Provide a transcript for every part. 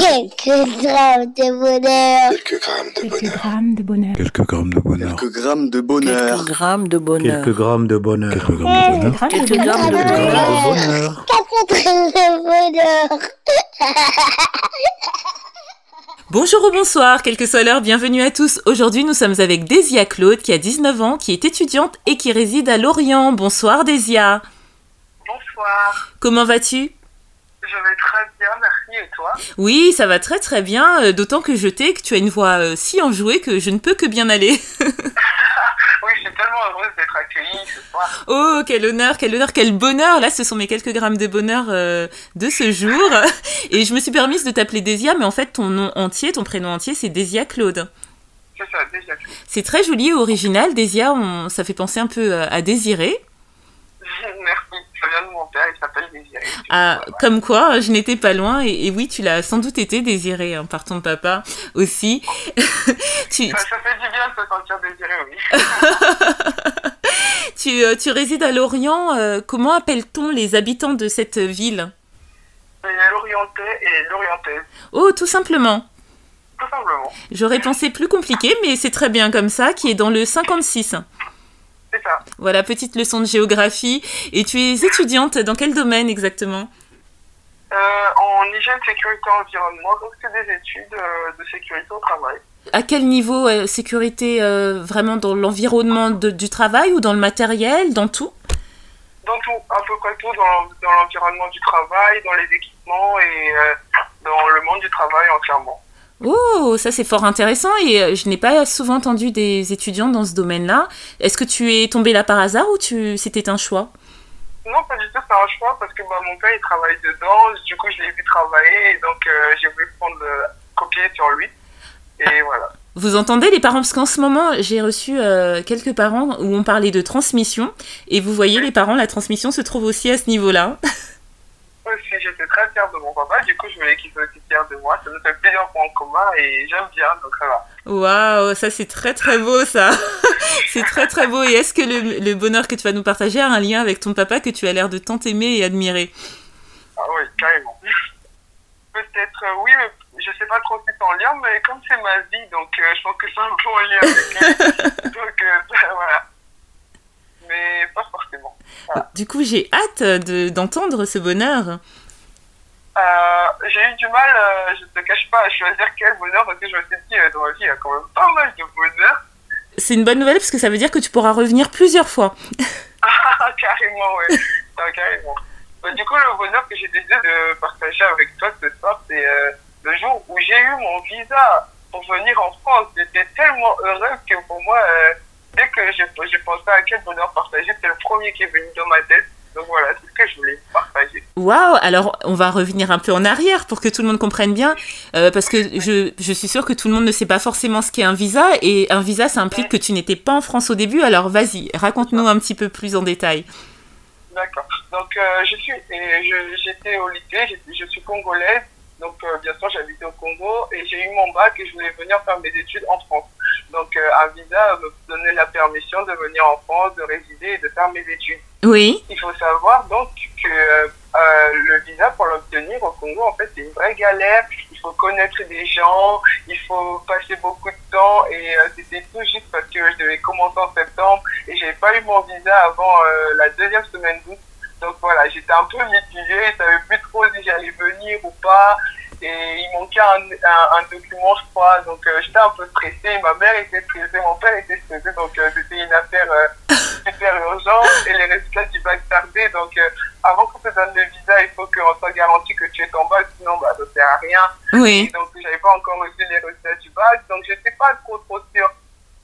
Quelques grammes de bonheur. Quelques grammes de Quelques bonheur. grammes de bonheur. Quelques grammes de bonheur. Quelques grammes de bonheur. Quelques grammes de bonheur. Quelques grammes de bonheur. Quelques grammes de bonheur. Quelques grammes de Quelques bonheur. Quatre grammes de bonheur. Bonjour ou bonsoir, quelle que soit l'heure, bienvenue à tous. Aujourd'hui, nous sommes avec Désia Claude, qui a 19 ans, qui est étudiante et qui réside à Lorient. Bonsoir Désia. Bonsoir, Comment vas-tu je vais très bien, merci toi Oui, ça va très très bien, euh, d'autant que je t'ai que tu as une voix euh, si enjouée que je ne peux que bien aller. Oui, je suis tellement heureuse d'être accueillie ce soir. Oh, quel honneur, quel honneur, quel bonheur. Là, ce sont mes quelques grammes de bonheur euh, de ce jour. Et je me suis permise de t'appeler Désia, mais en fait, ton nom entier, ton prénom entier, c'est Désia Claude. C'est ça. C'est très joli et original. Désia, on- ça fait penser un peu à. Merci, ça vient de mon père, il s'appelle Désiré. Ah, comme quoi, je n'étais pas loin. Et, et oui, tu l'as sans doute été désiré hein, par ton papa aussi. tu, Ça, ça fait du bien de se sentir désiré, oui. tu, euh, tu résides à Lorient. euh, comment appelle-t-on les habitants de cette ville? L'orientais et l'orientaise, Oh, tout simplement. tout simplement. J'aurais pensé plus compliqué, mais c'est très bien comme ça, qui est dans le 56. Ça. Voilà, petite leçon de géographie. Et tu es étudiante dans quel domaine exactement? Euh, en hygiène, sécurité, environnement, donc c'est des études euh, de sécurité au travail. À quel niveau euh, sécurité Vraiment dans l'environnement du travail ou dans le matériel Dans tout? Dans tout, à peu près tout, dans, dans l'environnement du travail, dans les équipements et dans le monde du travail entièrement. Oh, ça c'est fort intéressant et euh, je n'ai pas souvent entendu des étudiants dans ce domaine-là. Est-ce que tu es tombée là par hasard ou tu... c'était un choix? Non, pas du tout, c'est un choix parce que bah, mon père il travaille dedans, du coup je l'ai vu travailler et donc euh, j'ai voulu prendre euh, copier sur lui. Et voilà. Vous entendez les parents? Parce qu'en ce moment, j'ai reçu euh, quelques parents où on parlait de transmission et vous voyez les parents, la transmission se trouve aussi à ce niveau-là. Très fière de mon papa, du coup je voulais qu'il soit aussi fier de moi. Ça nous fait plusieurs points en commun et j'aime bien, donc ça va. Waouh, ça c'est très très beau ça. c'est très très beau. Et est-ce que le, le bonheur que tu vas nous partager a un lien avec ton papa que tu as l'air de tant aimer et admirer? Ah oui, carrément. Peut-être euh, oui, mais je sais pas trop si c'est en lien, mais comme c'est ma vie, donc euh, je pense que c'est un peu en lien avec lui. donc euh, voilà. Mais pas forcément. Du coup, j'ai hâte de- d'entendre ce bonheur. Euh, j'ai eu du mal, euh, je te cache pas, à choisir quel bonheur parce que je me suis dit, euh, dans ma vie, il y a quand même pas mal de bonheur. C'est une bonne nouvelle parce que ça veut dire que tu pourras revenir plusieurs fois. Ah, carrément, ouais. Ah, carrément. Bah, du coup, le bonheur que j'ai décidé de partager avec toi ce soir, c'est euh, le jour où j'ai eu mon visa pour venir en France. J'étais tellement heureuse que pour moi, dès que j'ai pensé à quel bonheur partager, c'est le premier qui est venu dans ma tête. Donc voilà, c'est ce que je voulais partager. Waouh Alors, on va revenir un peu en arrière pour que tout le monde comprenne bien, euh, parce que je, je suis sûre que tout le monde ne sait pas forcément ce qu'est un visa, et un visa, ça implique que tu n'étais pas en France au début, alors vas-y, raconte-nous un petit peu plus en détail. D'accord. Donc, euh, je suis, et je- j'étais au lycée, je suis congolaise. Donc, euh, bien sûr, j'habitais au Congo et j'ai eu mon bac et je voulais venir faire mes études en France. Donc, un visa me donnait la permission de venir en France, de résider et de faire mes études. Oui Il faut savoir donc que euh, euh, le visa, pour l'obtenir au Congo, en fait, c'est une vraie galère. Il faut connaître des gens, il faut passer beaucoup de temps et euh, c'était tout juste parce que je devais commencer en septembre et j'avais pas eu mon visa avant la deuxième semaine d'août. Donc voilà, j'étais un peu mitigée, je savais plus trop si j'allais venir ou pas. Et il manquait un, un, un document, je crois. Donc euh, j'étais un peu stressée. Ma mère était stressée, mon père était stressé. Donc euh, c'était une affaire euh, super urgente. Et les résultats du bac tardaient. Donc euh, avant qu'on te donne le visa, il faut qu'on soit garanti que tu es en bac. Sinon, bah, ça sert à rien. Oui. Et donc, j'avais pas encore reçu les résultats du bac, donc j'étais pas trop trop sûre.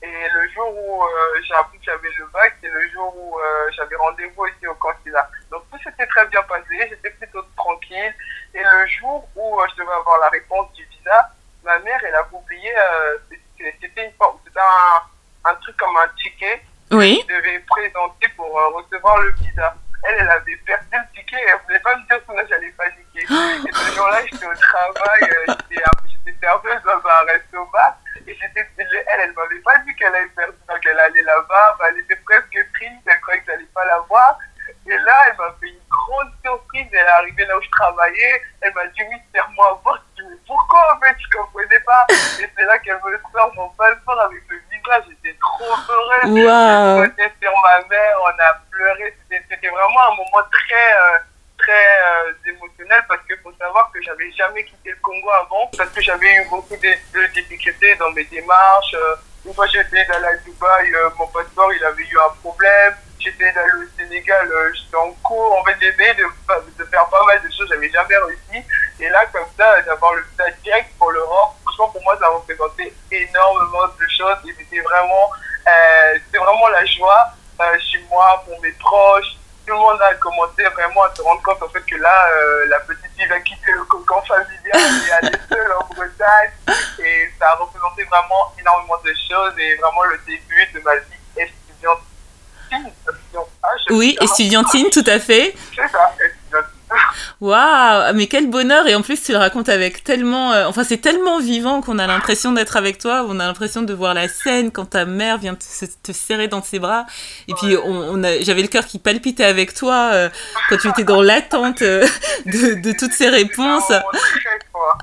Et le jour où euh, j'ai appris que j'avais le bac, c'est le jour où euh, j'avais rendez-vous ici au consulat. Donc tout s'était très bien passé, j'étais plutôt tranquille. Et le jour où euh, je devais avoir la réponse du visa, ma mère, elle a oublié, euh, c'était une forme, c'était un, un truc comme un ticket Oui. je devais présenter pour euh, recevoir le visa. Elle, elle avait perdu le ticket et elle voulait pas me dire sinon j'allais paniquer. Et ce jour-là, j'étais au travail, euh, j'étais j'étais nerveuse dans un resto-bar et j'étais, elle, elle m'avait pas dit qu'elle avait perdu, donc elle allait là-bas, bah, elle était presque triste, elle croyait que j'allais pas la voir. Et là, elle m'a fait une grande surprise, elle est arrivée là où je travaillais, elle m'a dit oui, serre-moi voir, je dis mais pourquoi fait, je comprenais pas? Et c'est là qu'elle me sort mon passeport avec le visage. J'étais trop heureuse. Waouh. J'étais sur ma mère, on a pleuré. C'était c'était vraiment un moment très, euh, très euh, émotionnel parce qu'il faut savoir j'avais jamais quitté le Congo avant parce que j'avais eu beaucoup de, difficultés dans mes démarches. Euh, Une fois, essayé d'aller à Dubaï, euh, mon passeport, il avait eu un problème. Essayé d'aller au Sénégal, euh, j'étais en cours. En fait, de, de faire pas mal de choses, j'avais jamais réussi. Et là, comme ça, d'avoir le visa direct pour l'Europe, franchement, pour moi, ça représentait énormément de choses. Et c'était vraiment, vraiment la joie chez moi, pour mes proches. Tout le monde a commencé vraiment à se rendre compte en fait que là, euh, la petite fille va quitter le cocon familial et aller seule en Bretagne. Et ça a représenté vraiment et vraiment le début de ma vie étudiante. Ah, je Oui, estudiantine, tout à fait. C'est ça, étudiante. Waouh, mais quel bonheur et en plus tu le racontes avec tellement, euh, enfin c'est tellement vivant qu'on a l'impression d'être avec toi, on a l'impression de voir la scène quand ta mère vient te, se- te serrer dans ses bras et puis on, on a, j'avais le cœur qui palpitait avec toi euh, quand tu étais dans l'attente euh, de, de toutes ces réponses.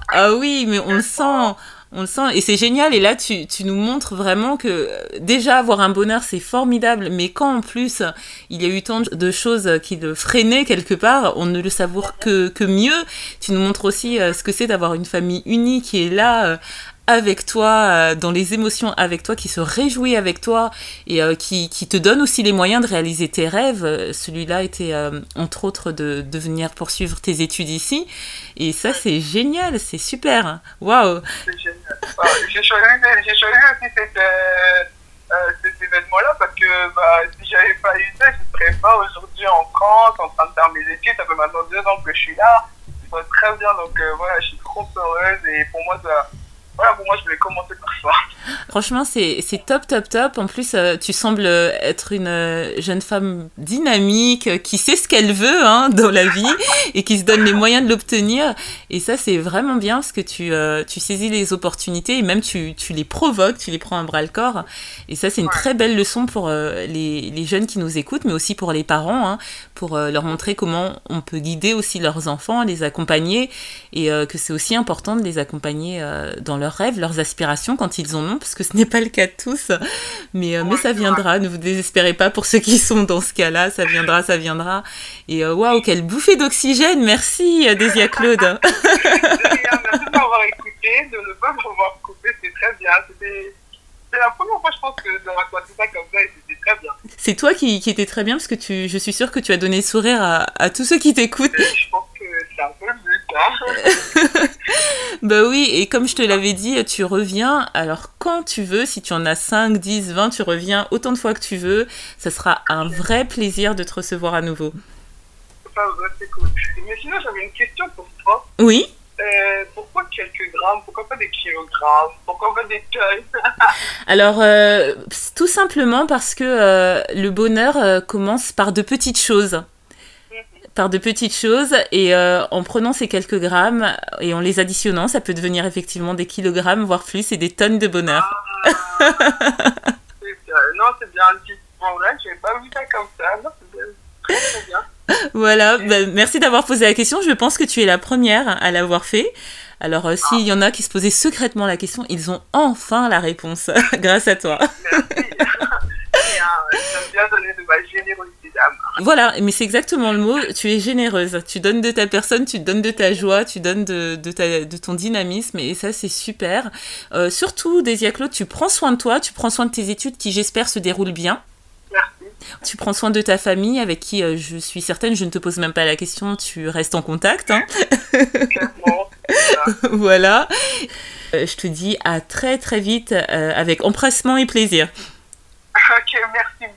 Ah oui, mais on le sent, on le sent et c'est génial. Et là, tu, tu nous montres vraiment que euh, déjà avoir un bonheur, c'est formidable, mais quand en plus il y a eu tant de choses qui le freinaient quelque part, on ne le savoure que, que mieux. Tu nous montres aussi euh, ce que c'est d'avoir une famille unie qui est là. euh, avec toi, dans les émotions avec toi, qui se réjouit avec toi et qui, qui te donne aussi les moyens de réaliser tes rêves. Celui-là était entre autres de, de venir poursuivre tes études ici. Et ça, c'est génial, c'est super. Waouh! Bah, j'ai choisi, aussi cet, euh, euh, cet événement-là parce que bah, si j'avais pas eu ça, je serais pas aujourd'hui en France en train de faire mes études. Ça fait maintenant deux ans que je suis là. Ça va très bien, donc euh, voilà, je suis trop heureuse et pour moi, ça, voilà, pour moi, je voulais commencer par ça. Franchement, c'est top, top, top. En plus, euh, tu sembles être une euh, jeune femme dynamique, euh, qui sait ce qu'elle veut hein, dans la vie et qui se donne les moyens de l'obtenir. Et ça, c'est vraiment bien parce que tu, euh, tu saisis les opportunités et même tu, tu les provoques, tu les prends à bras le corps. Et ça, c'est une très belle leçon pour euh, les, les jeunes qui nous écoutent, mais aussi pour les parents, hein, pour euh, leur montrer comment on peut guider aussi leurs enfants, les accompagner et euh, que c'est aussi important de les accompagner euh, dans leurs rêves, leurs aspirations quand ils en ont, parce que ce n'est pas le cas de tous. Mais, euh, mais ça viendra, ne vous désespérez pas pour ceux qui sont dans ce cas-là, ça viendra, ça viendra. Et euh, waouh, quelle bouffée d'oxygène, merci euh, Désia Claude. Merci de m'avoir écouté, de ne pas m'avoir coupé, c'est très bien. C'était c'est la première fois, je pense, que de raconter ça comme ça et c'était très bien. C'est toi qui, qui étais très bien, parce que tu, je suis sûre que tu as donné le sourire à, à tous ceux qui t'écoutent. Et je pense que c'est un peu le but. Hein. Bah oui, et comme je te l'avais dit, tu reviens, alors quand tu veux, si tu en as 5, 10, 20, tu reviens autant de fois que tu veux. Ça sera un vrai plaisir de te recevoir à nouveau. Ouais, c'est cool. Mais sinon, j'avais une question pour toi. Oui Euh, pourquoi quelques grammes? Pourquoi pas des kilogrammes? Pourquoi pas des tonnes? Alors, euh, tout simplement parce que euh, le bonheur commence par de petites choses. Par de petites choses, et euh, en prenant ces quelques grammes et en les additionnant, ça peut devenir effectivement des kilogrammes, voire plus, et des tonnes de bonheur. Bien. Non, c'est bien. Bon, là, pas vu ça comme ça. Non, c'est bien. Très, très bien. Voilà, bah, merci d'avoir posé la question. Je pense que tu es la première à l'avoir fait. Alors, euh, s'il y en a qui se posaient secrètement la question, ils ont enfin la réponse grâce à toi. Merci. Euh, J'aime bien donner de ma générosité. Voilà, mais c'est exactement le mot. Tu es généreuse. Tu donnes de ta personne, tu donnes de ta joie, tu donnes de, de, ta, de ton dynamisme, et ça, c'est super. Euh, surtout, Désia Claude, tu prends soin de toi, tu prends soin de tes études qui, j'espère, se déroulent bien. Merci. Tu prends soin de ta famille avec qui euh, je suis certaine, je ne te pose même pas la question, tu restes en contact. hein. Voilà. Euh, je te dis à très très vite euh, avec empressement et plaisir.